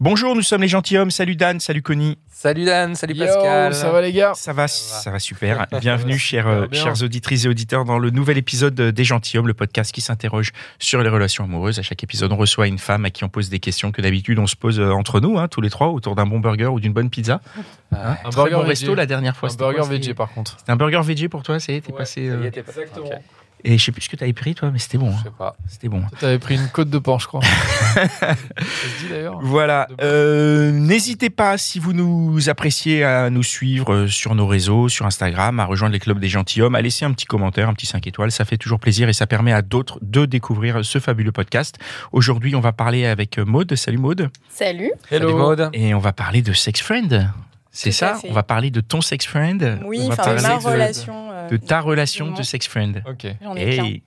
Bonjour, nous sommes les gentilshommes. Salut Dan, salut Connie. Salut Dan, salut Yo, Pascal. ça va les gars Ça va, ça va super. Bienvenue, chers, Super euh, bien. chers auditrices et auditeurs, dans le nouvel épisode de- des gentilshommes, le podcast qui s'interroge sur les relations amoureuses. À chaque épisode, on reçoit une femme à qui on pose des questions que d'habitude on se pose euh, entre nous, hein, tous les trois, autour d'un bon burger ou d'une bonne pizza. Hein, Un Très burger bon resto la dernière fois. Un burger VG par contre. C'était un burger VG pour toi, c'est t'es Ouais, passé. Ça y euh, est, t'es pas- Exactement. Ok. Et je sais plus ce que t'avais pris toi, mais c'était bon. Je hein. sais pas. C'était bon. T'avais pris une côte de porc, je crois. ça se dit d'ailleurs Voilà. Euh, N'hésitez pas, si vous nous appréciez, à nous suivre euh, sur nos réseaux, sur Instagram, à rejoindre les clubs des gentilshommes, à laisser un petit commentaire, un petit 5 étoiles. Ça fait toujours plaisir et ça permet à d'autres de découvrir ce fabuleux podcast. Aujourd'hui, on va parler avec Maude. Salut Maude. Salut. Salut Maud. Et on va parler de sex friend. C'est ça. On va parler de ton sex friend. Oui, enfin ma relation. De ta relation de sex friend. Ok. J'en ai plein. Hey.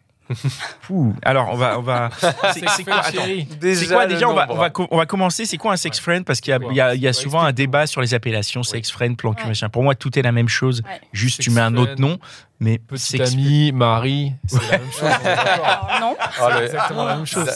Pouh. Alors, on va, on va. C'est quoi attends, quoi déjà on va, on, va, on va commencer. C'est quoi un sex friend? Parce qu'il y a, il y a, il y a souvent un débat sur les appellations sex friend, plan cul, machin. Pour moi, tout est la même chose. Ouais. Juste, tu mets un autre nom. Mais Petit ami, mari, c'est la même chose. on est d'accord. Alors, non, Oh, le- exactement la même chose.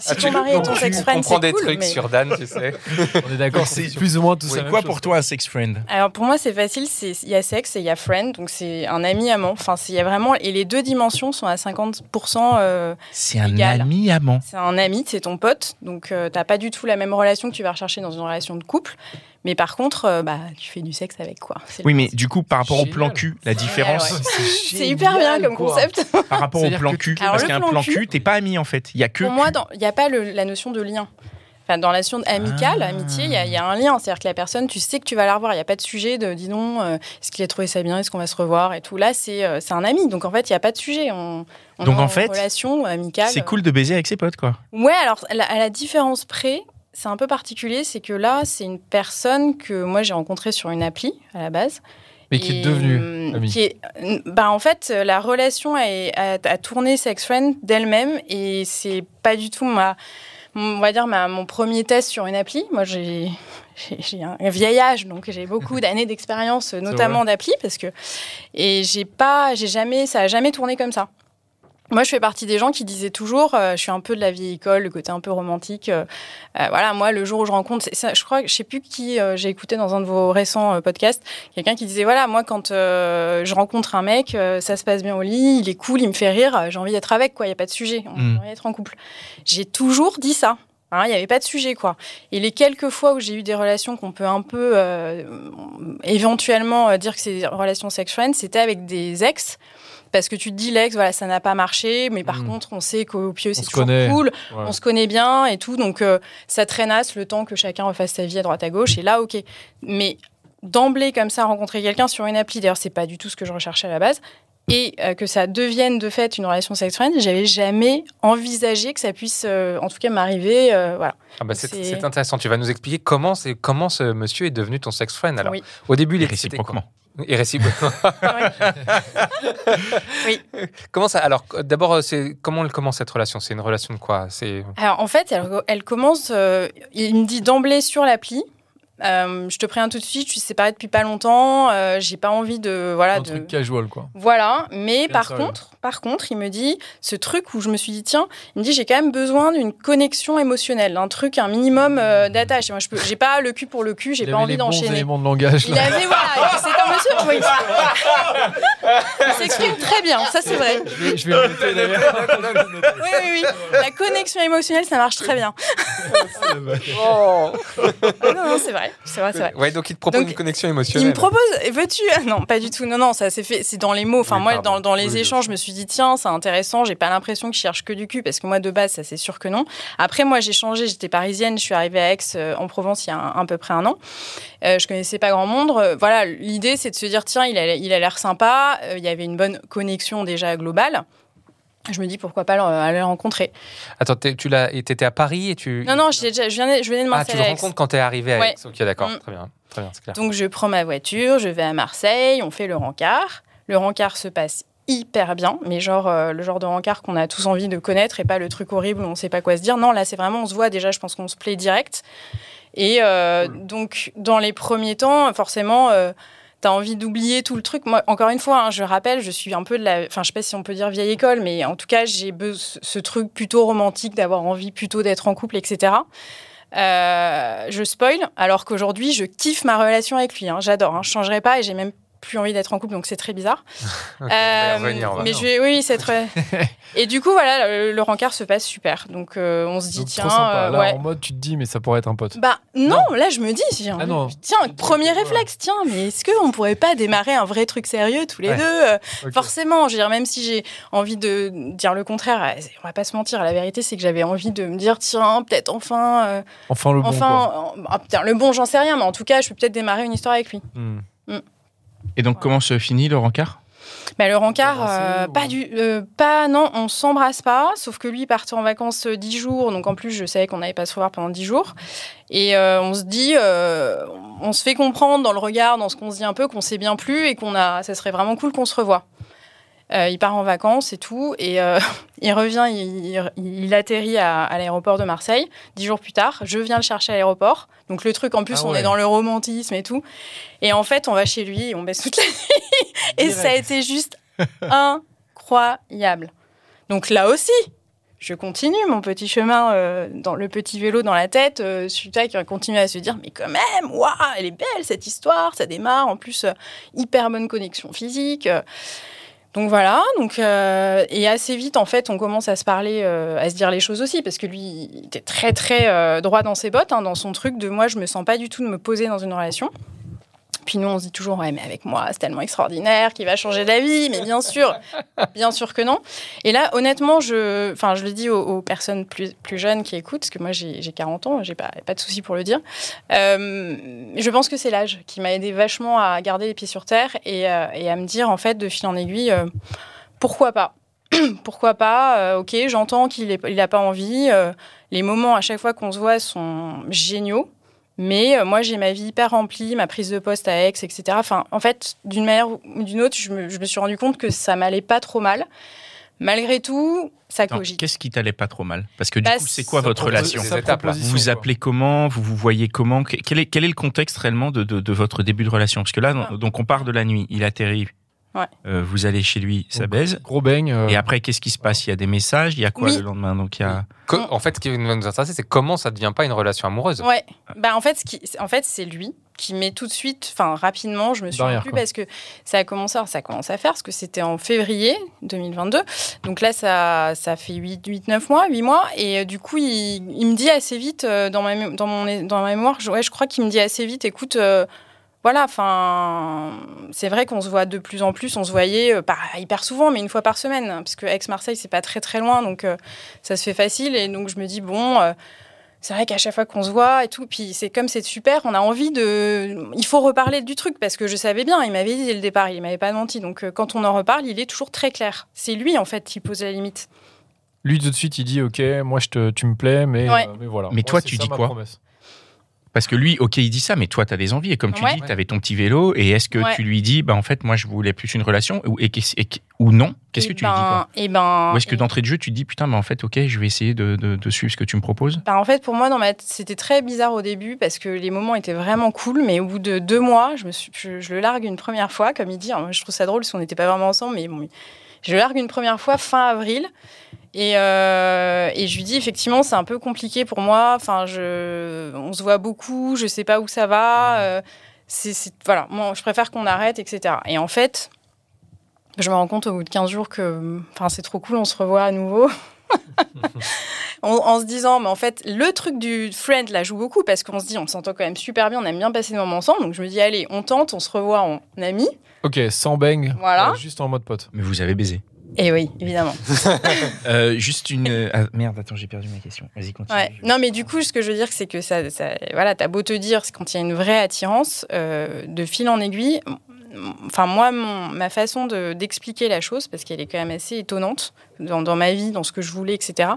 si ton mari est ton Tu sex friend, c'est des cool. trucs mais- sur Dan, tu sais. On est d'accord, c'est plus ou moins tout ça. C'est quoi pour toi un sex friend? Alors pour moi c'est facile, c'est il y a sexe et il y a friend, donc c'est un ami amant. Enfin c'est il y a vraiment et les deux dimensions sont à 50%. euh, C'est un ami amant. c'est un ami, c'est ton pote, donc euh, t'as pas du tout la même relation que tu vas rechercher dans une relation de couple. Mais par contre, euh, bah tu fais du sexe avec quoi. Oui, mais du coup, par rapport au plan cul, la différence ouais. C'est c'est hyper bien comme quoi. concept. par rapport au plan cul, parce qu'un plan cul- t'es pas ami en fait. Il y a que. Pour moi, il n'y a pas le- la notion de lien. Enfin, dans la notion amicale, Ah. amitié, il y, a- il y a un lien. C'est-à-dire que la personne, tu sais que tu vas la revoir. Il n'y a pas de sujet de dis donc, euh, est-ce qu'il a trouvé ça bien? Est-ce qu'on va se revoir Et tout? Là, c'est euh, c'est un ami. Donc en fait, il n'y a pas de sujet. On, on Donc, est en fait, relation amicale. c'est cool de baiser avec ses potes, quoi. Ouais, alors à la, à la différence près, c'est un peu particulier. C'est que là, c'est une personne que moi j'ai rencontrée sur une appli à la base. Mais qui est Et, devenu hum, ami. qui est- bah, en fait, euh, la relation a, a- a tourné sex friend d'elle-même et c'est pas du tout ma, on va dire ma, mon premier test sur une appli. Moi, j'ai j'ai- un vieil âge, donc j'ai beaucoup d'années d'expérience, notamment d'appli, parce que et j'ai pas, j'ai jamais, ça a jamais tourné comme ça. Moi, je fais partie des gens qui disaient toujours, euh, je suis un peu de la vieille école, le côté un peu romantique. euh, euh, voilà, moi, le jour où je rencontre, ça, je crois, je sais plus qui j'ai écouté dans un de vos récents podcasts, quelqu'un qui disait, voilà, moi, quand je rencontre un mec, ça se passe bien au lit, il est cool, il me fait rire, j'ai envie d'être avec, quoi, il y a pas de sujet, on Mm. a envie d'être en couple. J'ai toujours dit ça. Hein, Il n'y avait pas de sujet, quoi. Et les quelques fois où j'ai eu des relations qu'on peut un peu éventuellement dire que c'est des relations sex friends, c'était avec des ex. Parce que tu te dis, l'ex, voilà, ça n'a pas marché, mais par Mm. contre, on sait qu'au pieu, c'est toujours connaît. cool, Ouais. on se connaît bien et tout. Donc, euh, ça traînasse le temps que chacun refasse sa vie à droite à gauche. Et là, OK. Mais d'emblée, comme ça, rencontrer quelqu'un sur une appli, d'ailleurs, c'est pas du tout ce que je recherchais à la base, et euh, que ça devienne de fait une relation sex friend, j'avais jamais envisagé que ça puisse, euh, en tout cas, m'arriver. euh, voilà. Ah bah, c'est intéressant. Tu vas nous expliquer comment, c'est- comment ce monsieur est devenu ton sex friend. Alors, Oui. au début, il réciproquement. Et réciproquement. Oui. Comment ça Alors, d'abord, c'est comment elle commence cette relation? C'est une relation de quoi? C'est Alors, en fait, elle, elle commence. euh, il me dit d'emblée sur l'appli. Euh, je te préviens tout de suite, je suis séparée depuis pas longtemps. euh, j'ai pas envie de voilà Un de truc casual, quoi. voilà. Mais Bien par sérieux. contre, par contre, il me dit ce truc où je me suis dit tiens, il me dit j'ai quand même besoin d'une connexion émotionnelle, un truc, un minimum euh, d'attache. Et Moi, je peux, j'ai pas le cul pour le cul, j'ai Il pas avait envie les bons d'enchaîner. éléments de langage, Il là. avait voilà, c'est un monsieur. oui. Il s'exprime très bien, ça c'est vrai. Je vais, je vais le noter, d'ailleurs. Oui, oui, oui. La connexion émotionnelle, ça marche très bien. Oh non, non, c'est vrai, c'est vrai, c'est vrai. Ouais, donc il te propose Donc, une connexion Il émotionnelle. me propose, veux-tu Ah Non, pas du tout. Non, non, ça s'est fait. C'est dans les mots. Enfin, Oui, moi, dans, dans les Oui, échanges, je me suis dit tiens, c'est intéressant. J'ai pas l'impression que je cherche que du cul parce que moi, de base, ça c'est sûr que non. Après, moi, j'ai changé. J'étais parisienne. Je suis arrivée à Aix, euh, en Provence, il y a un- à peu près un an. Euh, je connaissais pas grand monde. Euh, voilà, l'idée, c'est de se dire tiens, il a il a l'air sympa. Euh, il y avait une bonne connexion déjà globale. Je me dis pourquoi pas aller le rencontrer. Attends, tu l'as, et t'étais à Paris et tu. Non, non, déjà- je, venais, je venais de Ah, Marseille. tu le rencontres quand t'es arrivé à Ouais. Aix. Ok, d'accord. Mm. Très bien. Très bien, clair. Donc je prends ma voiture, je vais à Marseille, on fait le rencard. Le rencard se passe hyper bien, mais genre euh, le genre de rencard qu'on a tous envie de connaître et pas le truc horrible où on sait pas quoi se dire. Non, là c'est vraiment, on se voit déjà, je pense qu'on se plaît direct. Et euh, donc dans les premiers temps, forcément, euh, t'as envie d'oublier tout le truc. Moi, encore une fois, hein, je rappelle, je suis un peu de la, enfin je sais pas si on peut dire vieille école, mais en tout cas j'ai ce truc plutôt romantique d'avoir envie plutôt d'être en couple, etc. Euh, je spoil, alors qu'aujourd'hui, je kiffe ma relation avec lui. hein. J'adore, hein. je changerai pas et j'ai même plus envie d'être en couple, donc c'est très bizarre. Euh, revenir, mais je vais, oui, c'est très. et du coup, voilà, le, le rencard se passe super. Donc euh, on se dit, Donc, tiens, trop sympa. euh, Là, ouais. en mode, tu te dis, mais ça pourrait être un pote. Bah non, là je me dis, envie- Ah non. tiens, premier réflexe, tiens, mais est-ce qu'on pourrait pas démarrer un vrai truc sérieux tous les Ouais. deux. Forcément, je veux dire, même si j'ai envie de dire le contraire, on va pas se mentir, la vérité c'est que j'avais envie de me dire, tiens, peut-être enfin, euh, Enfin, le bon. enfin, ah, putain, le bon, j'en sais rien, mais en tout cas, je peux peut-être démarrer une histoire avec lui. Hmm. Et donc, comment se finit le rencard? Mais le rencard, euh, ou- pas du, euh, pas, non, on s'embrasse pas, sauf que lui il partait en vacances euh, 10 jours, donc en plus je savais qu'on n'allait pas se revoir pendant 10 jours. Et euh, on se dit, euh, on se fait comprendre dans le regard, dans ce qu'on se dit un peu, qu'on s'est bien plu et qu'on a, ça serait vraiment cool qu'on se revoie. Euh, il part en vacances et tout, et euh, il revient, il, il- il atterrit à, à l'aéroport de Marseille, dix jours plus tard. Je viens le chercher à l'aéroport. Donc le truc, en plus, Ah on est dans le romantisme et tout. Et en fait, on va chez lui et on baisse toute la nuit. et ça a été juste incroyable. Donc là aussi, je continue mon petit chemin euh, dans le petit vélo dans la tête. Euh, Suta qui continue à se dire mais quand même, waouh, elle est belle cette histoire, ça démarre. En plus, euh, hyper bonne connexion physique. Donc voilà, donc euh, et assez vite en fait, on commence à se parler, euh, à se dire les choses aussi, parce que lui, il était très très euh, droit dans ses bottes, hein, dans son truc de moi, je me sens pas du tout de me poser dans une relation. Puis nous, on se dit toujours, ouais, mais avec moi, c'est tellement extraordinaire qu'il va changer la vie. Mais bien sûr, bien sûr que non. Et là, honnêtement, je, enfin, je le dis aux, personnes plus, plus jeunes qui écoutent, parce que moi, j'ai j'ai 40 ans, j'ai pas, pas de souci pour le dire. Euh, je pense que c'est l'âge qui m'a aidé vachement à garder les pieds sur terre et, euh, à me dire, en fait, de fil en aiguille, euh, pourquoi pas? Pourquoi pas? Ok, j'entends qu'il n'a pas envie. les moments à chaque fois qu'on se voit sont géniaux. Mais euh, moi, j'ai ma vie hyper remplie, ma prise de poste à Aix, etc. Enfin, en fait, d'une manière ou d'une autre, je me, je me suis rendu compte que ça m'allait pas trop mal. Malgré tout, ça Attends, cogite. Qu'est-ce qui t'allait pas trop mal? Parce que du Bah, coup, c'est quoi votre relation? Vous vous quoi. appelez comment? Vous vous voyez comment? Que- quel est, quel est le contexte réellement de, de- de votre début de relation? Parce que là, Ah. donc on part de la nuit, il atterrit, Ouais. euh, vous allez chez lui, ça Donc, baise. Gros beigne. euh, Et après, qu'est-ce qui se passe? Il y a des messages, il y a quoi Oui. le lendemain? Donc il y a. Que- en fait, ce qui va nous intéresser, c'est comment ça ne devient pas une relation amoureuse. Ouais. Bah en fait, ce qui, en fait, c'est lui qui met tout de suite, enfin rapidement, je me suis plus parce que ça a commencé, alors, ça a commencé à faire, parce que c'était en février 2022. Donc là, ça, ça fait 8, 8, 9 mois, 8 mois. Et euh, du coup, il, il me dit assez vite, euh, dans, ma, dans, mon, dans ma mémoire, je, ouais, je crois qu'il me dit assez vite, écoute, euh, voilà, enfin, c'est vrai qu'on se voit de plus en plus, on se voyait euh, pas hyper souvent, mais une fois par semaine, hein, parce que Aix-Marseille, c'est pas très très loin, donc euh, ça se fait facile. Et donc je me dis, bon, euh, c'est vrai qu'à chaque fois qu'on se voit et tout, puis c'est comme c'est super, on a envie de. Il faut reparler du truc, parce que je savais bien, il m'avait dit dès le départ, il m'avait pas menti. Donc euh, quand on en reparle, il est toujours très clair. C'est lui, en fait, qui pose la limite. Lui, tout de suite, il dit Ok, moi, je te, tu me plais, mais, Ouais. euh, mais voilà. Mais Moi, toi, tu ça, dis quoi promesse. Parce que lui, ok, il dit ça, mais toi, tu as des envies. Et comme tu Ouais. dis, tu avais ton petit vélo. Et est-ce que Ouais. tu lui dis, bah, en fait, moi, je voulais plus une relation Ou, et, qu'est-ce- et- ou non? Qu'est-ce Eh que tu lui dis quoi? Et ben. Ou est-ce que et- d'entrée de jeu, tu te dis, putain, bah, en fait, ok, je vais essayer de, de- de suivre ce que tu me proposes? Bah, en fait, pour moi, ma... c'était très bizarre au début parce que les moments étaient vraiment cool, mais au bout de deux mois, je, me suis... je, je le largue une première fois, comme il dit. Moi, je trouve ça drôle si on n'était pas vraiment ensemble, mais bon, je le largue une première fois fin avril. Et, euh, et je lui dis effectivement c'est un peu compliqué pour moi. Enfin je, on se voit beaucoup, je sais pas où ça va. euh, c'est, c'est- voilà, moi je préfère qu'on arrête, etc. Et en fait, je me rends compte au bout de 15 jours que, enfin c'est trop cool, on se revoit à nouveau. en, en se disant, mais en fait, le truc du friend là joue beaucoup parce qu'on se dit, on s'entend quand même super bien, on aime bien passer des moments ensemble. Donc je me dis, allez, on tente, on se revoit en ami. Ok, sans bang. Voilà. euh, juste en mode pote. Mais vous avez baisé. Et oui, évidemment. Euh, juste une. euh, ah, merde, attends, j'ai perdu ma question. Vas-y, continue. Ouais. Je- Non, mais du coup, ce que je veux dire, c'est que ça, ça- voilà, t'as beau te dire, c'est quand il y a une vraie attirance, euh, de fil en aiguille, enfin moi, mon- ma façon de- d'expliquer la chose, parce qu'elle est quand même assez étonnante dans, dans ma vie, dans ce que je voulais, etc.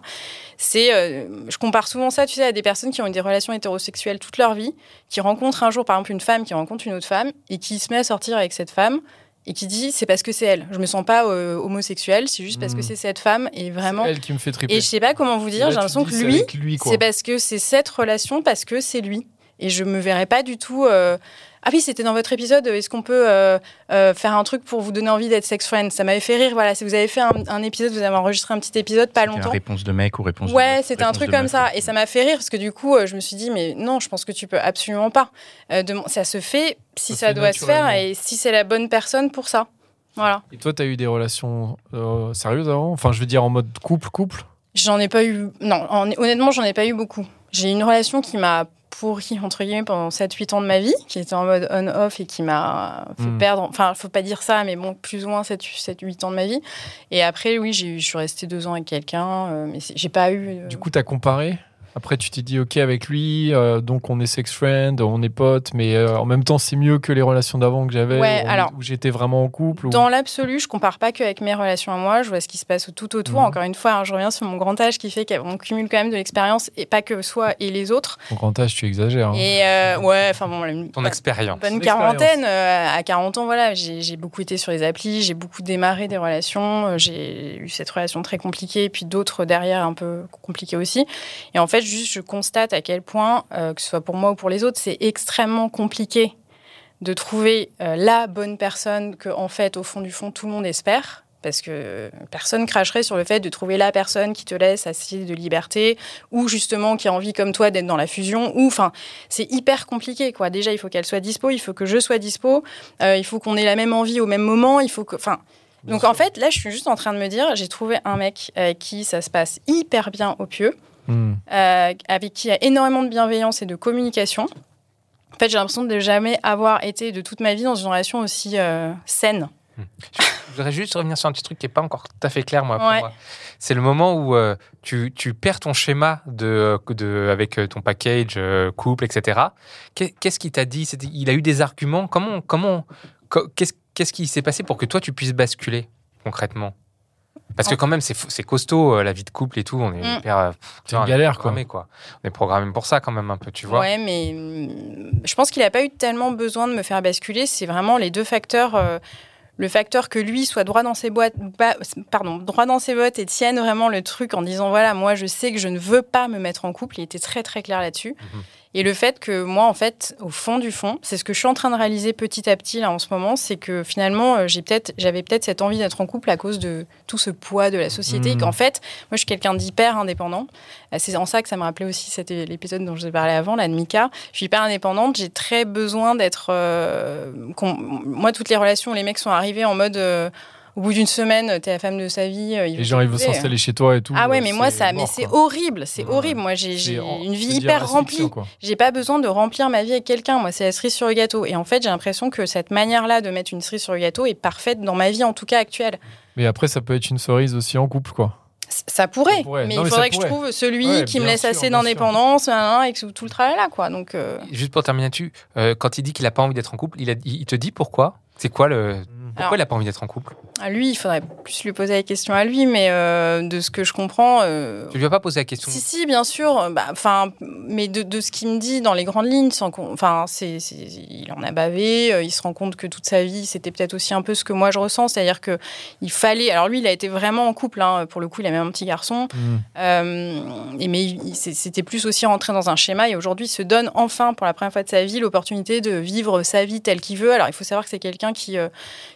C'est, euh, je compare souvent ça, tu sais, à des personnes qui ont eu des relations hétérosexuelles toute leur vie, qui rencontrent un jour, par exemple, une femme qui rencontre une autre femme et qui se met à sortir avec cette femme et qui dit c'est parce que c'est elle. Je me sens pas euh, homosexuelle, c'est juste parce que c'est cette femme et vraiment. C'est elle qui me fait triper. Et je sais pas comment vous dire, j'ai l'impression que lui, lui, c'est parce que c'est cette relation, parce que c'est lui. Et je me verrais pas du tout. euh, Ah oui, c'était dans votre épisode. Est-ce qu'on peut euh, euh, faire un truc pour vous donner envie d'être sex friend? Ça m'avait fait rire. Voilà, si vous avez fait un, un épisode, vous avez enregistré un petit épisode pas longtemps. réponse de mec ou réponse de Ouais, c'était un truc comme ça. Et ça m'a fait rire parce que du coup, euh, je me suis dit, mais non, je pense que tu peux absolument pas. Euh, ça se fait si Ça ça, se fait doit se faire et si c'est la bonne personne pour ça. Voilà. Et toi, t'as eu des relations euh, sérieuses avant? Enfin, je veux dire en mode couple-couple J'en ai pas eu. Non, en- honnêtement, j'en ai pas eu beaucoup. J'ai eu une relation qui m'a pourri, entre guillemets, pendant 7-8 ans de ma vie, qui était en mode on-off et qui m'a fait Mm. perdre. Enfin, faut pas dire ça, mais bon, plus ou moins 7-8 ans de ma vie. Et après, oui, je suis restée deux ans avec quelqu'un, euh, mais j'ai pas eu. euh, Du coup, t'as comparé Après, tu t'es dit, OK, avec lui, euh, donc on est sex friend, on est potes, mais euh, en même temps, c'est mieux que les relations d'avant que j'avais, Ouais, où, j'étais vraiment en couple. ou- Dans l'absolu, je compare pas que avec mes relations à moi, je vois ce qui se passe tout autour. Mhm. Encore une fois, hein, je reviens sur mon grand âge qui fait qu'on cumule quand même de l'expérience et pas que soi et les autres. Ton grand âge, tu exagères. hein. Et euh, ouais, enfin bon, Ton bonne- expérience. bonne quarantaine. euh, à 40 ans, voilà, j'ai beaucoup été sur les applis, j'ai beaucoup démarré des relations, j'ai eu cette relation très compliquée, et puis d'autres derrière un peu compliquées aussi. Et en fait, juste, je constate à quel point, euh, que ce soit pour moi ou pour les autres, c'est extrêmement compliqué de trouver euh, la bonne personne que, en fait, au fond du fond, tout le monde espère. Parce que personne cracherait sur le fait de trouver la personne qui te laisse assez de liberté, ou justement qui a envie comme toi d'être dans la fusion, ou enfin, c'est hyper compliqué quoi. Déjà, il faut qu'elle soit dispo, il faut que je sois dispo, euh, il faut qu'on ait la même envie au même moment, il faut que, enfin. Donc en fait, là, je suis juste en train de me dire, j'ai trouvé un mec avec qui ça se passe hyper bien au pieu, Hmm. euh, avec qui il y a énormément de bienveillance et de communication. En fait, j'ai l'impression de jamais avoir été de toute ma vie dans une relation aussi euh, saine. Je voudrais juste revenir sur un petit truc qui n'est pas encore tout à fait clair, moi. pour Ouais. moi. C'est le moment où euh, tu, tu perds ton schéma de, de, avec ton package, euh, couple, etc. Qu'est- Qu'est-ce qu'il t'a dit? Il a eu des arguments Comment, comment, co- qu'est-ce, qu'est-ce qui s'est passé pour que toi, tu puisses basculer concrètement? Parce que quand même, c'est, costaud, euh, la vie de couple et tout. On est Mm. hyper... euh, C'est une galère, quoi. quoi. On est programmé pour ça quand même un peu, tu vois. Ouais, mais hum, je pense qu'il n'a pas eu tellement besoin de me faire basculer. C'est vraiment les deux facteurs. euh, le facteur que lui soit droit dans ses boîtes, pardon, droit dans ses bottes et tienne vraiment le truc en disant voilà, moi je sais que je ne veux pas me mettre en couple. Il était très très clair là-dessus. Mhm. Et le fait que moi, en fait, au fond du fond, c'est ce que je suis en train de réaliser petit à petit là en ce moment, c'est que finalement, euh, j'ai peut-être, j'avais peut-être cette envie d'être en couple à cause de tout ce poids de la société. Et Mhm. qu'en fait, moi, je suis quelqu'un d'hyper indépendant. Euh, C'est en ça que ça me rappelait aussi l'épisode dont je vous ai parlé avant, là, de Mika. Je suis hyper indépendante, j'ai très besoin d'être. euh, moi, toutes les relations, où les mecs sont arrivés en mode. euh, au bout d'une semaine, t'es la femme de sa vie. euh, il Les gens, ils veulent s'installer chez toi et tout. Ah ouais, euh, mais moi, c'est ça, mais c'est horrible, c'est Ouais. horrible. Moi, j'ai une vie hyper remplie. J'ai pas besoin de remplir ma vie avec quelqu'un. Moi, c'est la cerise sur le gâteau. Et en fait, j'ai l'impression que cette manière-là de mettre une cerise sur le gâteau est parfaite dans ma vie, en tout cas actuelle. Mais après, ça peut être une cerise aussi en couple, quoi. Ça pourrait, Ça pourrait. mais Non, il mais faudrait que pourrait. je trouve celui Ouais, qui me laisse sûr, assez d'indépendance hein, et que tout le travail là, quoi. Donc, euh, Juste pour terminer là-dessus, euh, quand il dit qu'il n'a pas envie d'être en couple, il, a- il te dit pourquoi? C'est quoi le. Pourquoi Alors- il n'a pas envie d'être en couple? Lui, il faudrait plus lui poser la question à lui, mais euh, de ce que je comprends. euh, Tu lui as pas posé la question Si, si, bien sûr. Bah, mais de, de ce qu'il me dit dans les grandes lignes, enfin, c'est, il en a bavé. euh, il se rend compte que toute sa vie, c'était peut-être aussi un peu ce que moi je ressens, c'est-à-dire que il fallait. Alors lui, il a été vraiment en couple. hein, pour le coup, il a même un petit garçon. Hmm. Euh, et mais c'était plus aussi rentrer dans un schéma. Et aujourd'hui, il se donne enfin, pour la première fois de sa vie, l'opportunité de vivre sa vie telle qu'il veut. Alors, il faut savoir que c'est quelqu'un qui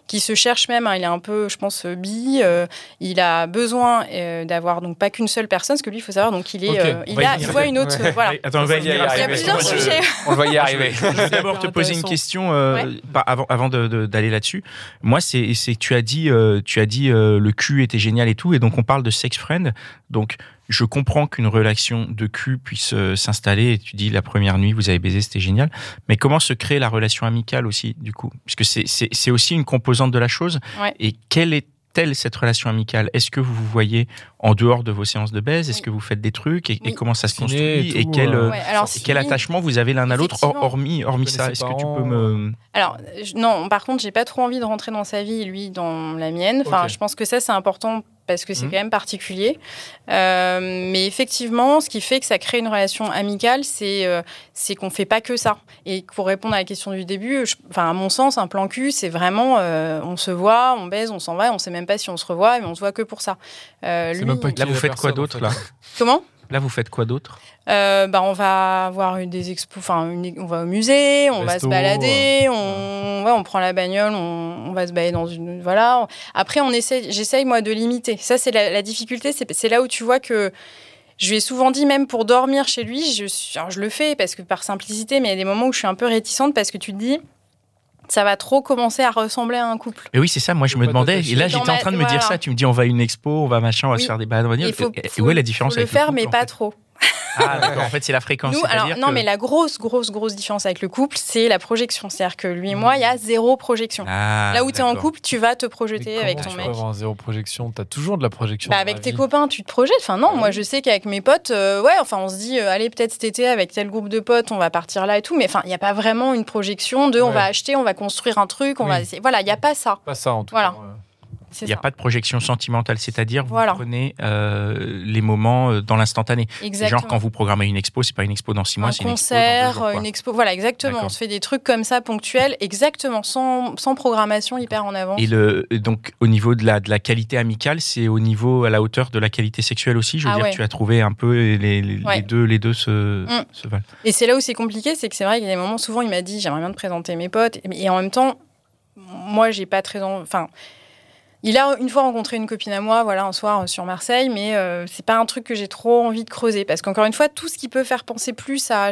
qui se cherche même. hein, il est un peu, je pense, euh, bi. euh, il a besoin euh, d'avoir donc pas qu'une seule personne, parce que lui, il faut savoir donc il est, euh, il a, il voit une autre. Ouais. voilà. Attends, on va y venir Il y a plusieurs je- sujets. On va y arriver. Je vais d'abord te poser une question euh, Ouais. bah, avant, avant de- de- d'aller là-dessus. Moi, c'est c'est que tu as dit, euh, tu as dit euh, le cul était génial et tout, et donc on parle de sex friend. Donc je comprends qu'une relation de cul puisse euh, s'installer. Et tu dis la première nuit, vous avez baisé, c'était génial. Mais comment se crée la relation amicale aussi, du coup? Puisque c'est- aussi une composante de la chose. Ouais. Et quelle est est-elle cette relation amicale? Est-ce que vous vous voyez en dehors de vos séances de baise? Est-ce Oui. que vous faites des trucs? Et, et Oui. comment ça se construit? et quel, euh, euh, Ouais, alors, et quel si- attachement vous avez l'un à l'autre? Hormis, hormis ça Est-ce que tu peux me... Alors, je- non, par contre, j'ai pas trop envie de rentrer dans sa vie et lui dans la mienne. Enfin, je pense que ça, c'est important parce que c'est Mhm. quand même particulier. Euh, mais effectivement, ce qui fait que ça crée une relation amicale, c'est euh, c'est qu'on fait pas que ça. Et pour répondre à la question du début, je- enfin, à mon sens, un plan cul, c'est vraiment euh, on se voit, on baise, on s'en va, on sait même pas si on se revoit, mais on se voit que pour ça. Euh, C'est lui- même pas Là, vous faites quoi d'autre fait. là? Comment? Là, vous faites quoi d'autre Euh, bah, on va voir des expos, enfin, une- on va au musée, on va se balader, on, ouais, on prend la bagnole, on, on va se balader dans une, voilà. Après, on essaie, j'essaye moi de limiter. Ça, c'est la, la difficulté, c'est là où tu vois que je lui ai souvent dit, même pour dormir chez lui, je, alors, je le fais parce que par simplicité, mais il y a des moments où je suis un peu réticente parce que tu te dis, ça va trop commencer à ressembler à un couple. Et oui, c'est ça. Moi, je me demandais. Et là, j'étais en train de me dire ça. Tu me dis, on va à une expo, on va machin, on va Oui. se faire des balades. on va dire. Il faut, Et- faut- où est la différence faut le avec faire, couple, mais pas fait? trop. Ah, d'accord. En fait, c'est la fréquence. Nous, alors, c'est-à-dire non, que- mais la grosse, grosse, grosse différence avec le couple, c'est la projection. C'est-à-dire que lui et moi, il y a zéro projection. Ah, Là où tu es en couple, tu vas te projeter avec ton tu mec. peux avoir zéro projection? T'as toujours de la projection. Bah, avec la tes vie. copains, tu te projettes. Enfin, non, Ah moi, je sais qu'avec mes potes, euh, ouais, enfin, on se dit, euh, allez, peut-être cet été, avec tel groupe de potes, on va partir là et tout. Mais enfin, il n'y a pas vraiment une projection de, on va acheter, on va construire un truc, on Oui. va essayer. Voilà, il n'y a pas ça. Pas ça en tout Voilà. cas. Il n'y a ça. pas de projection sentimentale, c'est-à-dire vous Voilà. prenez euh, les moments euh, dans l'instantané. Genre quand vous programmez une expo, c'est pas une expo dans six mois, un c'est une expo dans deux concert, jours, quoi. une expo, voilà, exactement. On se fait des trucs comme ça ponctuels, exactement, sans, sans programmation hyper en avance. Et le, donc au niveau de la, de la qualité amicale, c'est au niveau à la hauteur de la qualité sexuelle aussi? Je veux Ah dire, ouais. tu as trouvé un peu les, les- les Ouais. deux, les deux se, Mm. se valent. Et c'est là où c'est compliqué, c'est que c'est vrai qu'il y a des moments, souvent, il m'a dit, j'aimerais bien te présenter mes potes. Et et en même temps, moi, j'ai pas très. en- Enfin. Il a une fois rencontré une copine à moi, voilà, un soir euh, sur Marseille, mais euh, c'est pas un truc que j'ai trop envie de creuser. Parce qu'encore une fois, tout ce qui peut faire penser plus à,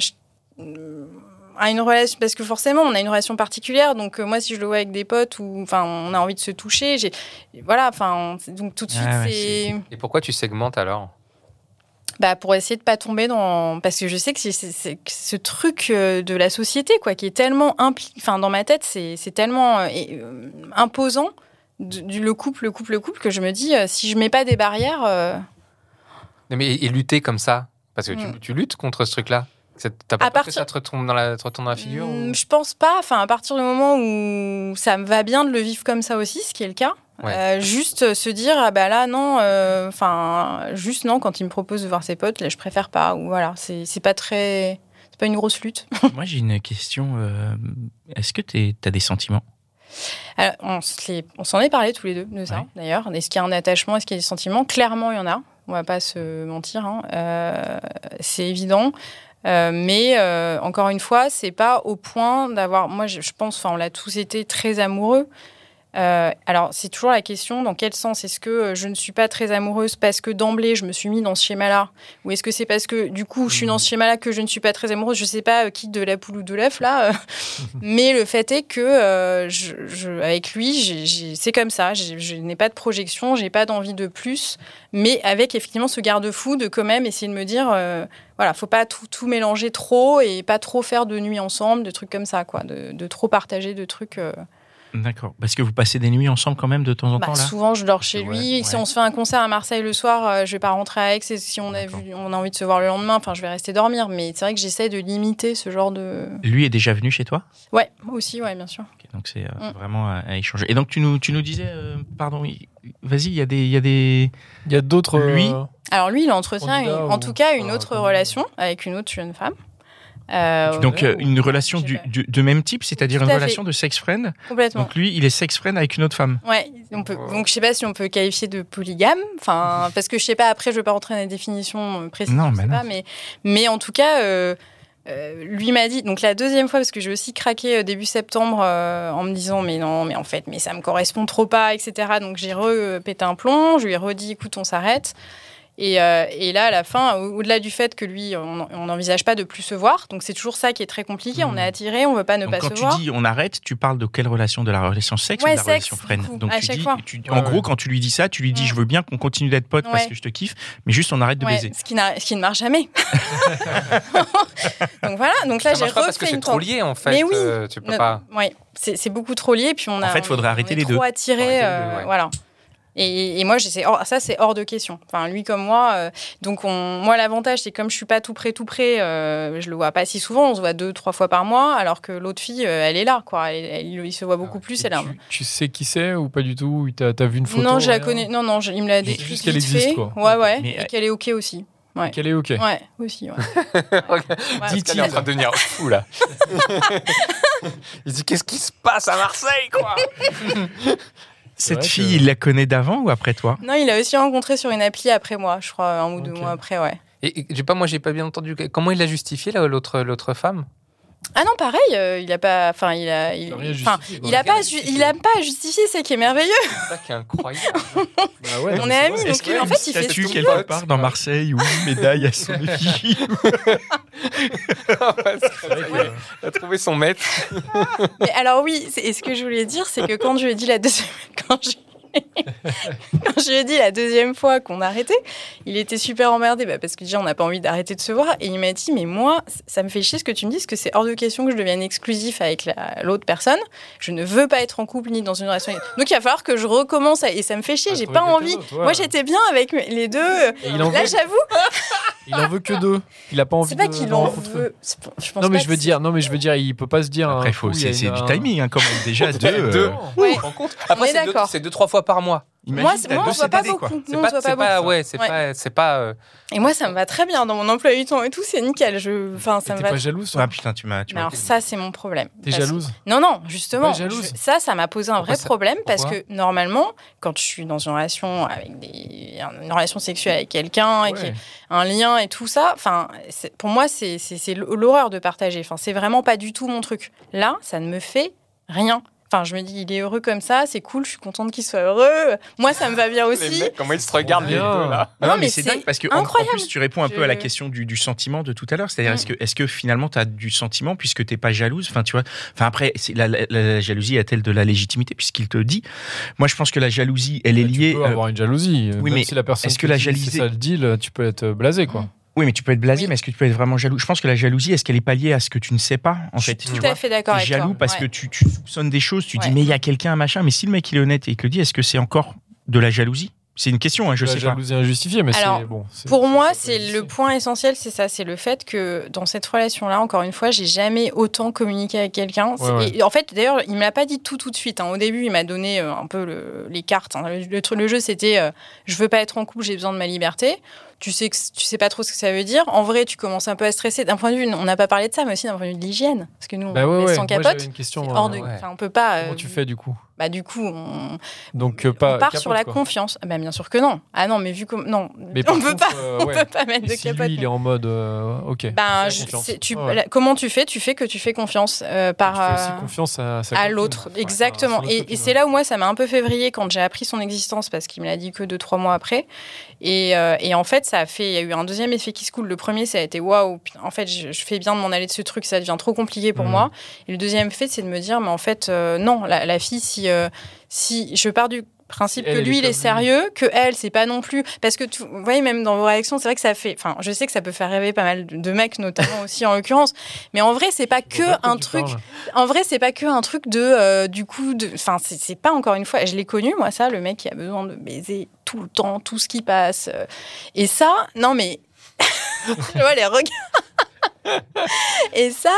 à une relation. Parce que forcément, on a une relation particulière. Donc, euh, moi, si je le vois avec des potes ou. Enfin, on a envie de se toucher. j'ai Voilà, enfin. on- Donc, tout de suite, Ah ouais, c'est. Et pourquoi tu segmentes alors? Bah, pour essayer de pas tomber dans parce que je sais que c'est- ce truc euh, de la société quoi qui est tellement impli... enfin dans ma tête c'est tellement euh, imposant du, le couple le couple le couple que je me dis euh, si je mets pas des barrières euh, Non, mais et lutter comme ça Parce que tu, Mm. tu luttes contre ce truc-là. C'est- T'as pas À peur que partir- ça te retombe dans la, te retombe dans la figure hmm, ou- je pense pas enfin à partir du moment où ça me va bien de le vivre comme ça aussi ce qui est le cas Ouais. euh, juste se dire ah bah là non euh, enfin juste non quand il me propose de voir ses potes là je préfère pas ou voilà c'est c'est pas très c'est pas une grosse lutte Moi, j'ai une question. euh, Est-ce que tu as des sentiments? Alors, on s'en est parlé tous les deux de ça, Ouais. d'ailleurs. Est-ce qu'il y a un attachement? Est-ce qu'il y a des sentiments? Clairement, il y en a. On va pas se mentir. hein. Euh, c'est évident. Euh, mais euh, encore une fois, c'est pas au point d'avoir. Moi, je, je pense, enfin, on l'a tous été très amoureux. Euh, alors, c'est toujours la question dans quel sens Est-ce que euh, je ne suis pas très amoureuse parce que d'emblée je me suis mis dans ce schéma-là? Ou est-ce que c'est parce que du coup je suis dans ce schéma-là que je ne suis pas très amoureuse? Je sais pas euh, qui de la poule ou de l'œuf là. euh. Mais le fait est que je, je- avec lui, c'est comme ça. Je n'ai pas de projection, j'ai pas d'envie de plus. Mais avec effectivement ce garde-fou de quand même essayer de me dire, voilà, faut pas tout, tout mélanger trop et pas trop faire de nuit ensemble, de trucs comme ça, quoi, de, de trop partager de trucs. D'accord. Parce que vous passez des nuits ensemble quand même de temps en bah, temps là souvent, je dors chez Ouais, lui. Si ouais. on se fait un concert à Marseille le soir, euh, je vais pas rentrer à Aix. Et si on a, D'accord. vu, on a envie de se voir le lendemain, enfin, je vais rester dormir. Mais c'est vrai que j'essaie de limiter ce genre de. Lui est déjà venu chez toi? Ouais, moi aussi, ouais, bien sûr. Donc c'est euh, Mm. vraiment à, à échanger. Et donc tu nous, tu nous disais, euh, pardon, il- vas-y, il y a des, il y a des. Il y a d'autres. Lui euh, Alors lui, il entretient, en ou- tout cas, une autre relation avec une autre jeune femme. Euh, donc euh, une relation du, du- de même type, c'est-à-dire une relation de sex friend. complètement. Donc lui, il est sex friend avec une autre femme. Ouais, on peut, donc je sais pas si on peut qualifier de polygame, enfin parce que je sais pas après je vais pas rentrer dans les définitions euh, précises, Non, je mais sais non. pas, mais mais en tout cas euh, euh, lui m'a dit donc la deuxième fois parce que j'ai aussi craqué euh, début septembre euh, en me disant mais non mais en fait mais ça me correspond trop pas etc donc j'ai repété un plomb, je lui ai redit écoute on s'arrête. Et, euh, et là, à la fin, au- au-delà du fait que lui, on n'envisage pas de plus se voir, donc c'est toujours ça qui est très compliqué. On est attiré, on veut pas ne Donc pas quand se tu voir. dis on arrête, tu parles de quelle relation? De la relation sexe Ouais, ou de la sexe, relation friend? Donc à tu chaque dis, fois. tu- Ouais, en gros, ouais. quand tu lui dis ça, tu lui dis je veux bien qu'on continue d'être potes parce que je te kiffe, mais juste on arrête de Ouais, baiser. ce, qui n'a- ce qui ne marche jamais. donc voilà, donc là j'ai pas parce que refait c'est une trop lié en fait. Mais oui. euh, tu peux No- pas. Ouais, c'est beaucoup trop lié. Puis on a. En fait, faudrait on- arrêter on est les trop deux. attiré. Les euh, ouais. Voilà. Et, et moi, ça, c'est hors de question. Enfin, lui comme moi. euh, donc, on, moi, l'avantage, c'est que comme je suis pas tout près, tout près, euh, je le vois pas si souvent. On se voit deux, trois fois par mois, alors que l'autre fille, euh, elle est là, quoi. Elle, elle- il se voit beaucoup plus. Elle a- tu, tu sais qui c'est ou pas du tout? Tu as, vu une photo non, je la connais. Non, non, je- il me l'a décrit juste qu'elle existe, fait. quoi. Ouais, ouais. Mais, et euh, qu'elle est ok aussi. Ouais. Qu'elle est ok. Ouais, aussi. Ouais. Ouais. Il est en train de devenir fou là. il dit qu'est-ce qui se passe à Marseille quoi? Cette fille, que- il la connaît d'avant ou après toi? Non, il a aussi rencontré sur une appli après moi, je crois, un ou deux mois après, ouais. Et, et j'ai pas moi j'ai pas bien entendu comment il l'a justifié là l'autre l'autre femme? Ah non, pareil, euh, il a pas, enfin, il a, il, Il enfin, il a pas, il a pas justifié, c'est qui est merveilleux. C'est ça qui est incroyable. Bah ouais, On est amis, donc a en fait, il fait ce qu'il quelque veut. part dans Marseille ou une médaille à son effigie il a trouvé son maître. Mais alors oui, et ce que je voulais dire, c'est que quand je lui ai dit la deuxième, quand je, quand je lui ai dit la deuxième fois qu'on arrêtait, il était super emmerdé bah, parce que déjà on n'a pas envie d'arrêter de se voir et il m'a dit mais moi ça me fait chier ce que tu me dis parce que c'est hors de question que je devienne exclusif avec la- l'autre personne. Je ne veux pas être en couple ni dans une relation. Donc il va falloir que je recommence à- et ça me fait chier. J'ai pas envie. Moi j'étais bien avec les deux. Là j'avoue, il en veut que deux. Il a pas envie c'est pas de- qu'il en veut. C'est pas- Je pense Non mais je veux dire, non mais je veux dire, il peut pas se dire. Après, faut, il y a c'est du un- timing, hein, comme déjà Deux. deux. Euh, On Après c'est deux trois fois par mois. Imagine, Moi, moi, on se voit pas beaucoup. C'est pas, pas pas beaucoup. ouais, c'est Ouais. pas c'est pas euh, Et moi, ça me va très bien dans mon emploi du temps et tout, c'est nickel. Je, enfin, ça Et me T'es va. pas jalouse toi Ah putain, tu m'as. alors ça, c'est mon problème. T'es Parce- jalouse Non, non, justement. Pas jalouse je- ça, ça m'a posé un Pourquoi vrai ça- problème parce que normalement, quand je suis dans une relation avec des, une relation sexuelle avec quelqu'un, et Ouais. un lien et tout ça, enfin, pour moi, c'est l'horreur de partager. Enfin, c'est vraiment pas du tout mon truc. Là, ça ne me fait rien. Enfin, je me dis, il est heureux comme ça, c'est cool, je suis contente qu'il soit heureux. Moi, ça me va bien les aussi. mecs comment ils se regardent les deux bien. là. Ah Non, non, mais mais c'est dingue parce que en- plus tu réponds un peu à la question du, du sentiment de tout à l'heure. C'est-à-dire Mm. est-ce que est-ce que finalement tu as du sentiment puisque t'es pas jalouse? Enfin tu vois. Enfin après la, la- la jalousie a-t-elle de la légitimité puisqu'il te dit? Moi je pense que la jalousie elle est Bah, tu liée. peux euh, avoir une jalousie. oui, Même mais si la personne est-ce que te la dit, jalousie- C'est ça le deal, tu peux être blasé quoi. Oui mais tu peux être blasé Oui. mais est-ce que tu peux être vraiment jaloux? Je pense que la jalousie est-ce qu'elle est pas liée à ce que tu ne sais pas en Je fait? suis tu tout vois? à fait d'accord avec jaloux toi. parce Ouais. que tu, tu soupçonnes des choses, tu Ouais. dis mais il y a quelqu'un machin. Mais si le mec il est honnête et qu'il le dit, est-ce que c'est encore de la jalousie? C'est une question, hein, je la sais pas. jalousie injustifiée, mais Alors, c'est bon. Pour moi, c'est le point essentiel, c'est ça, c'est le fait que dans cette relation-là, encore une fois, j'ai jamais autant communiqué avec quelqu'un. Ouais, en fait, d'ailleurs, il me l'a pas dit tout tout de suite. hein. Au début, il m'a donné euh, un peu le- les cartes. hein. Le, le jeu, c'était euh, je veux pas être en couple, j'ai besoin de ma liberté. Tu sais que tu sais pas trop ce que ça veut dire. En vrai, tu commences un peu à stresser. D'un point de vue, on n'a pas parlé de ça, mais aussi d'un point de vue de l'hygiène, parce que nous, Bah on ouais, ouais. sans capote. une question. euh, hors de, ouais. enfin, on peut pas. Comment euh, tu fais du coup? Bah du coup, on, Donc euh, pas on part capote, sur la quoi. confiance. Ah, bah, bien sûr que non. Ah non, mais vu comme non, Mais on peut contre, pas, euh, on ouais. peut pas mettre Et de si capote. lui, il est en mode euh, ok. Ben, je- tu- Ouais. la- comment tu fais? Tu fais que tu fais confiance euh, par Tu fais aussi euh, confiance à, l'autre. Ouais, Exactement. et c'est ouais. là où moi, ça m'a un peu février quand j'ai appris son existence parce qu'il me l'a dit que deux, trois mois après. Et, euh, et en fait, ça a fait. Il y a eu un deuxième effet qui se coule. Le premier, ça a été waouh, en fait, je, je fais bien de m'en aller de ce truc, ça devient trop compliqué pour Mhm. moi. Et le deuxième fait, c'est de me dire, mais en fait, euh, non, la, la fille, si, euh, si je pars du principe Elle, que lui il est sérieux que elle c'est pas non plus parce que tu- vous voyez même dans vos réactions c'est vrai que ça fait enfin je sais que ça peut faire rêver pas mal de, mecs notamment aussi en l'occurrence mais en vrai c'est pas que un truc parles. en vrai, c'est pas que un truc de, euh, du coup, de, enfin, c'est c'est pas encore une fois. Je l'ai connu, moi, ça, le mec qui a besoin de baiser tout le temps, tout ce qui passe. euh. Et ça, non mais, je vois les regards. Et ça,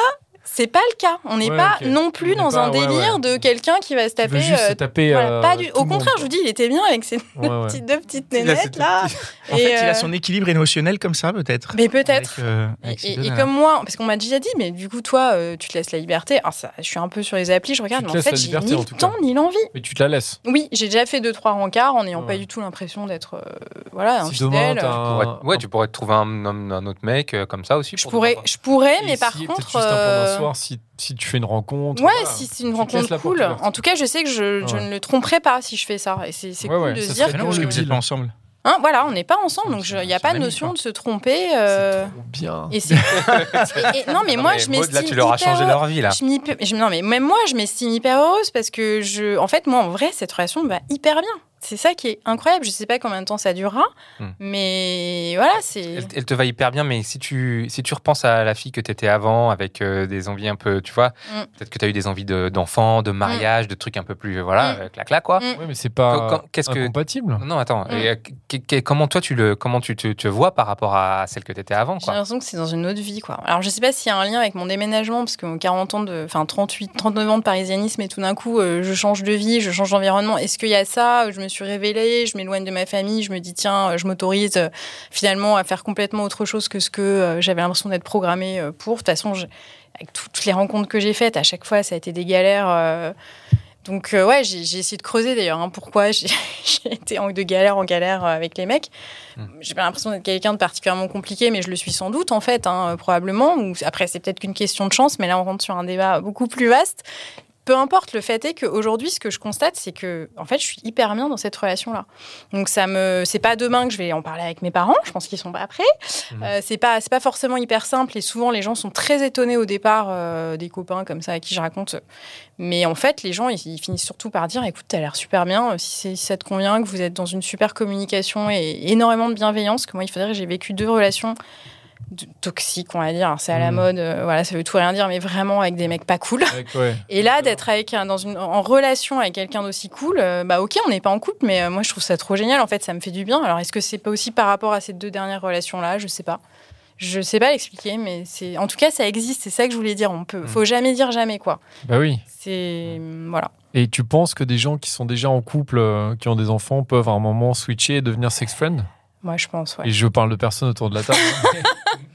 c'est pas le cas. On n'est Ouais, pas non On plus dans pas- un délire ouais. de quelqu'un qui va se taper. juste se euh, taper. voilà, euh, pas du... tout Au monde, contraire, je vous dis, il était bien avec ses Ouais, ouais. petites, deux petites nénettes là. En Et, fait, il euh, a son équilibre émotionnel comme ça, peut-être. Mais peut-être. Euh, Et, comme moi, parce qu'on m'a déjà dit, mais du coup, toi, euh, tu te laisses la liberté. Alors, ça, je suis un peu sur les applis, je regarde, mais en laisses fait, la j'ai ni le temps ni l'envie. Mais tu te la laisses. Oui, j'ai déjà fait deux, trois rencarts en n'ayant pas du tout l'impression d'être euh, voilà, un. ouais, tu pourrais te trouver un, autre mec euh, comme ça aussi. je pour pourrais, mais par contre. Si, si tu fais une rencontre. Ouais, voilà. si c'est une rencontre cool. En tout cas, je sais que je, ne le tromperai pas si je fais ça. Et c'est Ouais, cool ouais, de se dire Mais non, que. que vous n'êtes pas ensemble. Hein, voilà, on n'est pas ensemble, donc il n'y a pas de notion quoi. de se tromper. euh, Trop bien. Et c'est. et- et- non, mais Non, moi, mais je m'estime. Là, tu leur as hyper changé leur vie, là. Je m'y- je- non, mais même moi, je m'estime hyper heureuse parce que je. En fait, moi, en vrai, cette relation me va hyper bien. C'est ça qui est incroyable. Je sais pas combien de temps ça durera, Hmm. mais voilà, c'est. Elle, elle te va hyper bien, mais si tu, si tu repenses à la fille que tu étais avant, avec euh, des envies un peu, tu vois, Mm. peut-être que tu as eu des envies de- d'enfants, de, mariage, de trucs un peu plus, euh, voilà, clac-clac, quoi. Ouais, mais c'est pas qu'est-ce que- incompatible. Non, attends. Et, euh, qu- qu- comment toi, tu, le, comment tu te, te vois par rapport à celle que tu étais avant, J'ai l'impression que c'est dans une autre vie, quoi. Alors, je sais pas s'il y a un lien avec mon déménagement, parce que mon 40 ans de, enfin, 38, 39 ans de parisianisme, et tout d'un coup, euh, je change de vie, je change d'environnement. Est-ce qu'il y a ça? Je me suis révélée, je m'éloigne de ma famille, je me dis, tiens, euh, je m'autorise euh, finalement à faire complètement autre chose que ce que euh, j'avais l'impression d'être programmée pour. De toute façon, je- avec tout- toutes les rencontres que j'ai faites, à chaque fois, ça a été des galères. donc, ouais, j'ai essayé de creuser d'ailleurs hein, pourquoi j'ai été en, de galère en galère avec les mecs. J'ai pas l'impression d'être quelqu'un de particulièrement compliqué, mais je le suis sans doute en fait, hein, probablement. Ou après, c'est peut-être qu'une question de chance, mais là, on rentre sur un débat beaucoup plus vaste. Peu importe, le fait est qu'aujourd'hui, ce que je constate, c'est que, en fait, je suis hyper bien dans cette relation-là. Donc, ça me, c'est pas demain que je vais en parler avec mes parents. Je pense qu'ils sont pas prêts. Mhm. Euh, c'est pas, c'est pas forcément hyper simple. Et souvent, les gens sont très étonnés au départ euh, des copains comme ça à qui je raconte. Mais en fait, les gens, ils, ils finissent surtout par dire, écoute, t'as l'air super bien. euh, si ça te convient, que vous êtes dans une super communication et énormément de bienveillance, que moi, il faudrait que j'ai vécu deux relations toxiques, on va dire. C'est à la Mhm. mode, euh, voilà, ça veut tout rien dire, mais vraiment avec des mecs pas cool. Avec- ouais. Et là, d'être avec un- dans une, en relation avec quelqu'un d'aussi cool, euh, bah ok, on n'est pas en couple, mais euh, moi je trouve ça trop génial. En fait, ça me fait du bien. Alors, est-ce que c'est pas aussi par rapport à ces deux dernières relations-là? Je sais pas. Je sais pas l'expliquer, mais c'est, en tout cas, ça existe. C'est ça que je voulais dire. On peut, Mm. faut jamais dire jamais quoi. Bah oui. C'est voilà. Et tu penses que des gens qui sont déjà en couple, euh, qui ont des enfants, peuvent à un moment switcher et devenir sex friend Moi, je pense, ouais. Et je parle de personnes autour de la table.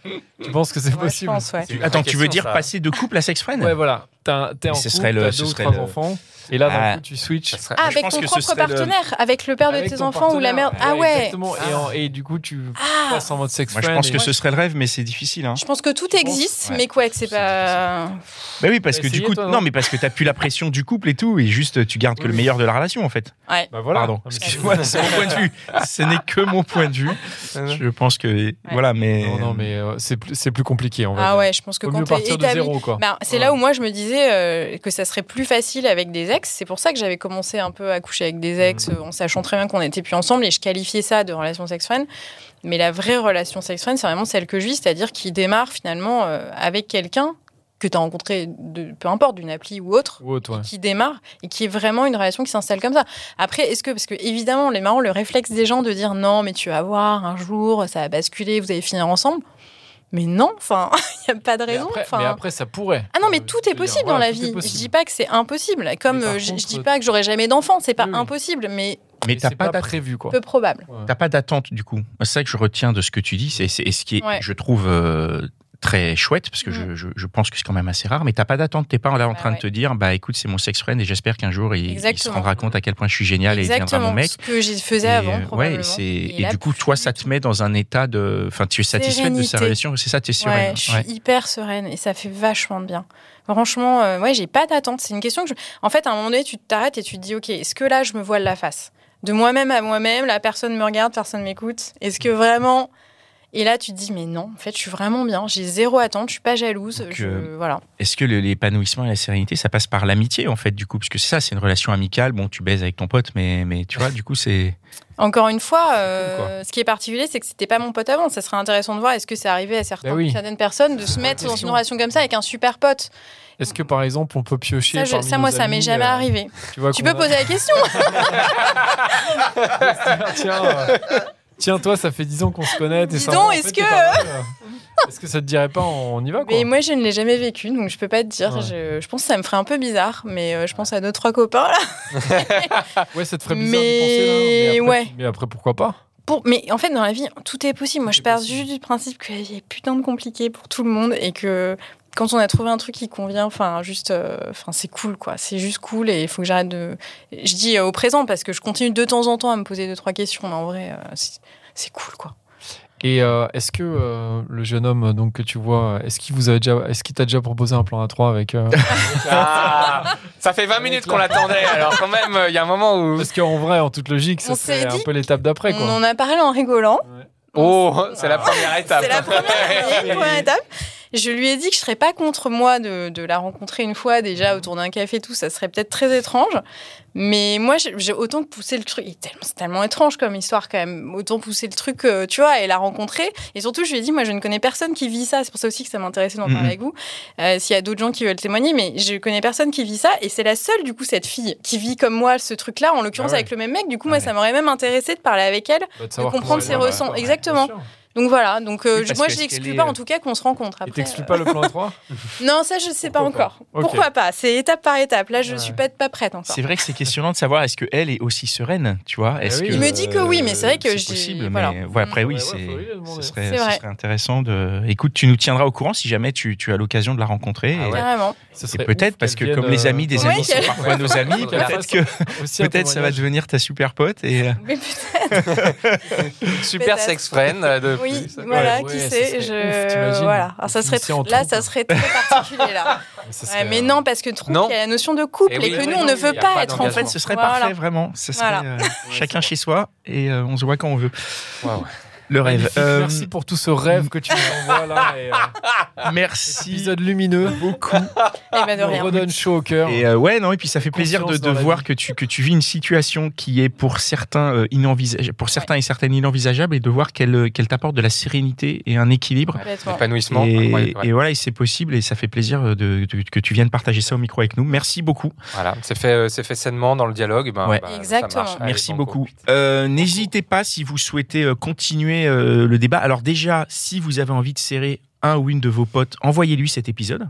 tu penses que c'est Ouais, je possible pense, ouais. Attends, tu veux question, dire ça. passer de couple à sex friend? Ouais, voilà. T'as- T'es en Ce couple, serait le- t'as ce deux ou serait trois le- enfants, et là, d'un Ah. coup, tu switches. Serait- Ah, je avec ton propre le- partenaire, avec le père de tes enfants ou la mère. Ah ouais. Exactement. Et, en- et du coup, tu Ah. passes en mode sex Moi, je pense que ce serait le rêve, mais c'est difficile. Hein. Je pense que tout existe, Ouais. mais quoi, que c'est C'est pas. Bah oui, parce T'as que du coup, toi, non non, mais parce que t'as plus la pression du couple et tout, et juste tu gardes que le meilleur de la relation en fait. Ouais. Bah voilà. Pardon, excuse-moi, c'est mon point de vue. Ce n'est que mon point de vue. Je pense que voilà, mais Non, non, mais euh, c'est plus, c'est plus compliqué. Va Ah ouais, je pense que quand mieux t'es partir de zéro, quoi. Ben, c'est là où moi je me disais euh, que ça serait plus facile avec des ex. C'est pour ça que j'avais commencé un peu à coucher avec des ex Mm. euh, en sachant très bien qu'on n'était plus ensemble et je qualifiais ça de relation sex-friend. Mais la vraie relation sex-friend, c'est vraiment celle que je vis, c'est-à-dire qui démarre finalement euh, avec quelqu'un que tu as rencontré, de, peu importe, d'une appli ou autre, Ou autre, ouais. qui démarre et qui est vraiment une relation qui s'installe comme ça. Après, est-ce que, parce que évidemment, les marrants, le réflexe des gens de dire non, mais tu vas voir, un jour, ça va basculer, vous allez finir ensemble. Mais non, enfin, il n'y a pas de Mais raison. après, mais après, ça pourrait. Ah non, mais Euh, tout est possible voilà, dans la vie. Je dis pas que c'est impossible. Comme euh, je, je dis pas que j'aurai jamais d'enfants, c'est pas Oui, oui. impossible, mais mais Mais t'as c'est pas pas prévu, quoi. peu probable. Ouais. T'as pas d'attente du coup. C'est ça que je retiens de ce que tu dis, c'est ce qui est, Ouais. je trouve euh, très chouette parce que je, Mm. je, je pense que c'est quand même assez rare. Mais t'as pas d'attente, t'es pas là en Bah train ouais. de te dire, bah écoute, c'est mon sex friend et j'espère qu'un jour il, il se rendra compte à quel point je suis génial et il deviendra mon mec. Ce que je faisais Et, avant, euh, probablement. ouais, c'est Et et, du coup toi ça te met dans un état de, enfin tu es satisfaite de sa relation, c'est ça, tu es sereine. Ouais, je suis hyper sereine et ça fait vachement de bien. Franchement, euh, ouais, j'ai pas d'attente. C'est une question que je. En fait, à un moment donné, tu t'arrêtes et tu te dis, ok, est-ce que là, je me voile la face? De moi-même à moi-même, la personne me regarde, personne m'écoute. Est-ce que vraiment Et là, tu te dis, mais non, en fait, je suis vraiment bien. J'ai zéro attente, je suis pas jalouse. Donc, je- euh, Voilà. Est-ce que l'épanouissement et la sérénité, ça passe par l'amitié en fait du coup, parce que c'est ça, c'est une relation amicale. Bon, tu baises avec ton pote, mais mais tu vois, du coup c'est Encore une fois, euh, Cool, ce qui est particulier, c'est que c'était pas mon pote avant. Ça serait intéressant de voir est-ce que c'est arrivé à certains- oui. certaines personnes de se mettre dans une relation comme ça avec un super pote? Est-ce que par exemple, on peut piocher Ça, je- parmi ça, moi, nos ça m'est jamais euh, arrivé. Tu, vois Tu qu'on peux a- poser la question tiens, euh, tiens, toi, ça fait 10 ans qu'on se connaît. Dis donc, en est-ce que- euh. Est-ce que ça te dirait pas on y va quoi Mais moi, je ne l'ai jamais vécu, donc je peux pas te dire. Ouais. Je, je pense que ça me ferait un peu bizarre, mais euh, je pense à deux, trois copains là. Ouais, ça te ferait bizarre Mais d'y penser là. Mais après, ouais. mais après, pourquoi pas Pour... Mais en fait, dans la vie, tout est possible. Moi, Tout je pars juste du principe que la vie est putain de compliquée pour tout le monde et que quand on a trouvé un truc qui convient, enfin, juste, euh, enfin, c'est cool, quoi. C'est juste cool et il faut que j'arrête de. Je dis euh, au présent parce que je continue de temps en temps à me poser deux, trois questions, mais en vrai, euh, c'est cool, quoi. Et euh, est-ce que euh, le jeune homme donc que tu vois, est-ce qu'il vous a déjà, est-ce qu'il t'a déjà proposé un plan A3 avec euh, Ah, ça fait 20 minutes qu'on l'attendait, alors quand même, il y a un moment où. Parce qu'en vrai, en toute logique, ça c'est un peu l'étape d'après On en a parlé en rigolant. Oh, c'est la première étape. C'est la première étape. Je lui ai dit que je serais pas contre moi de, de la rencontrer une fois déjà autour d'un café, tout. Ça serait peut-être très étrange. Mais moi, j'ai autant pousser le truc. C'est tellement étrange comme histoire quand même. Autant pousser le truc, euh, tu vois, et la rencontrer. Et surtout, je lui ai dit, moi, je ne connais personne qui vit ça. C'est pour ça aussi que ça m'intéressait d'en Mhm. parler avec vous. Euh, S'il y a d'autres gens qui veulent témoigner, mais je connais personne qui vit ça. Et c'est la seule, du coup, cette fille qui vit comme moi ce truc-là, en l'occurrence Ah ouais. avec le même mec. Du coup, Ah moi, ça m'aurait même intéressé de parler avec elle. Bah, de comprendre ses ouais. Exactement. Donc voilà, donc euh, moi je n'exclus pas est, en tout cas qu'on se rencontre. Et Après, t'exclus euh, pas le plan 3 Non, ça je sais pas encore. pas. Pourquoi pas C'est étape par étape. Là, je Ouais. suis pas, pas prête encore. C'est vrai que c'est questionnant de savoir est-ce qu'elle est aussi sereine, tu vois? Est-ce oui. que Il me dit que oui, mais c'est vrai que c'est j'ai- possible. voilà. Mais ouais, après, oui, Ouais, ce, serait, ce intéressant de. Écoute, tu nous tiendras au courant si jamais tu, tu as l'occasion de la rencontrer. Ah et- peut-être parce que comme les amis des euh, amis sont parfois nos amis, peut-être que peut-être ça va devenir ta super pote et euh, Mais peut-être. Super sex friend euh, de Oui, voilà, Ouais, qui sait. Je... ouf, voilà. Alors, ça serait là, ça serait très particulier là. Ouais, mais euh, non, parce que troupe, Non. il y a la notion de couple Eh et, oui, que oui, nous, non, on ne veut pas pas être en fait ce serait Voilà. parfait vraiment. Ce serait Voilà. euh, chacun chez soi et euh, on se voit quand on veut. Le rêve. magnifique. Euh, Merci pour tout ce rêve que tu nous envoies là. Et, euh, merci épisode lumineux. beaucoup. Eh ben, de On rien. redonne chaud au cœur. Et euh, ouais, non, et puis ça fait plaisir de, de voir que tu, que tu vis une situation qui est pour certains euh, inenvisageable, pour certains et certaines inenvisageable, et de voir qu'elle qu'elle t'apporte de la sérénité et un équilibre. Épanouissement. Et, ouais. et voilà, et c'est possible, et ça fait plaisir de, de- que tu viennes partager ça au micro avec nous. Merci beaucoup. Voilà, c'est fait, euh, c'est fait sainement dans le dialogue. et Ben, Ouais. bah, ça Exactement. marche. Merci beaucoup. Euh, N'hésitez pas si vous souhaitez euh, euh, le débat. Alors déjà, si vous avez envie de serrer un ou une de vos potes, envoyez-lui cet épisode.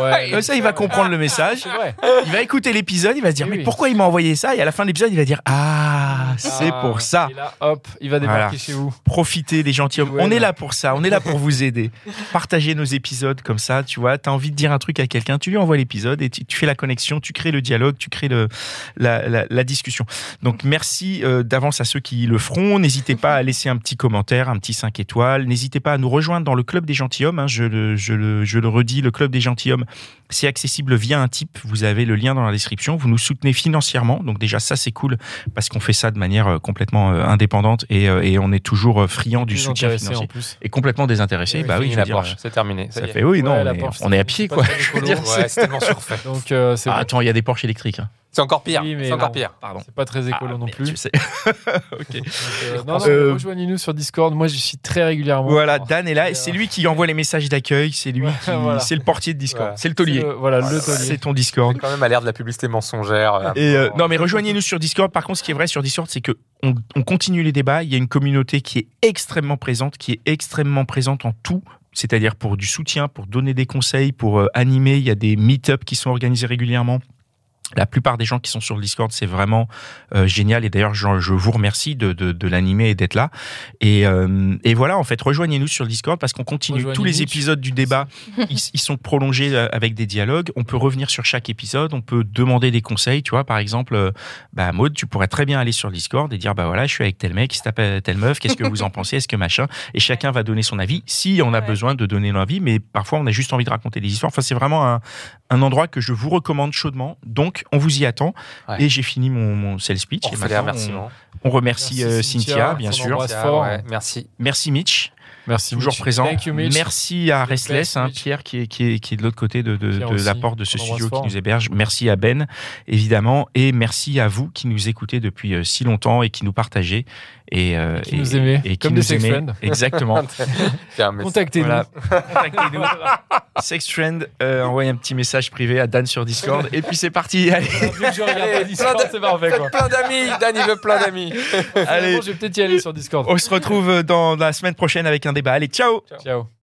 Ouais. Euh, ça, il va comprendre le message. Vrai. Il va écouter l'épisode, il va se dire Oui, mais oui. pourquoi il m'a envoyé ça? Et à la fin de l'épisode, il va dire ah c'est Ah, pour ça. Et là, hop, il va débarquer Voilà. chez vous. Profitez des gentilshommes. Ouais, on est là pour ça, on est là pour vous aider. Partagez nos épisodes comme ça, tu vois. T'as envie de dire un truc à quelqu'un, tu lui envoies l'épisode et tu, tu fais la connexion, tu crées le dialogue, tu crées le, la, la- la discussion. Donc merci euh, d'avance à ceux qui le feront. N'hésitez pas à laisser un petit commentaire, un petit 5 étoiles. N'hésitez pas à nous rejoindre dans le club des gentilshommes. hein. Je, le, je, le, je le redis, le club des gentilshommes, c'est accessible via un type. Vous avez le lien dans la description. Vous nous soutenez financièrement. Donc déjà ça c'est cool parce qu'on fait ça de manière euh, complètement euh, indépendante et, euh, et on est toujours friand du soutien financier en plus. et complètement désintéressé. Oui, bah oui, je la Porsche, c'est terminé. ça fait oui, non, on, est, Porsche, on est à pied quoi. très Je veux écolo. dire, Ouais, c'est tellement surfait. Donc, euh, Ah, bon. attends, il y a des Porsche électriques. hein. C'est encore pire. Oui, mais c'est encore pire. Pardon. C'est pas très écolo Ah, non plus. tu sais. ok. Donc, euh, non, non, Euh, rejoignez-nous sur Discord. Moi, j'y suis très régulièrement. Voilà, Dan est là et c'est lui qui envoie les messages d'accueil. C'est lui Ouais, qui, voilà. c'est le portier de Discord. Voilà. C'est le C'est taulier. le- Voilà, le taulier. C'est ton Discord. Quand même à l'air de la publicité mensongère. euh, Et euh, non, mais rejoignez-nous sur Discord. Par contre, ce qui est vrai sur Discord, c'est que on, on continue les débats. Il y a une communauté qui est extrêmement présente, qui est extrêmement présente en tout. C'est-à-dire pour du soutien, pour donner des conseils, pour euh, animer. Il y a des meet-up qui sont organisés régulièrement. La plupart des gens qui sont sur le Discord, c'est vraiment euh, génial. Et d'ailleurs, je, je vous remercie de, de, de l'animer et d'être là. Et, euh, et voilà, en fait, rejoignez-nous sur le Discord parce qu'on continue. Tous les épisodes du débat, ils, ils sont prolongés euh, avec des dialogues. On peut revenir sur chaque épisode. On peut demander des conseils. Tu vois, par exemple, bah, Maud, tu pourrais très bien aller sur le Discord et dire, bah voilà, je suis avec tel mec, il s'appelle telle meuf. Qu'est-ce que vous en pensez Est-ce que machin? Et chacun va donner son avis. Si on a Ouais. besoin de donner l'avis, mais parfois on a juste envie de raconter des histoires. Enfin, c'est vraiment un, un endroit que je vous recommande chaudement. Donc, on vous y attend. Ouais. Et j'ai fini mon, mon sales speech. On Et fait les. On, on remercie Merci, euh, Cynthia, Cynthia, bien sûr. embrasse fort. ouais, merci. Merci Mitch, Merci. toujours Mitch. présent. Thank you, Mitch. Merci à Restless, hein. Pierre qui est, qui est, qui est de l'autre côté de, de, la porte de ce studio qui fort. nous héberge. Merci à Ben, évidemment. Et merci à vous qui nous écoutez depuis euh, si longtemps et qui nous partagez. Et, euh, qui nous aimez, et qui comme nous des sex aimez. friends. Exactement. Contactez-nous. Voilà. Contactez-nous. Sex Friend, euh, envoyez un petit message privé à Dan sur Discord. Et puis c'est parti. Allez, c'est parfait quoi. Plein d'amis. Dan, il veut plein d'amis. allez. Finalement, Je vais peut-être y aller sur Discord. On se retrouve dans la semaine prochaine avec un débat. Allez, ciao Ciao.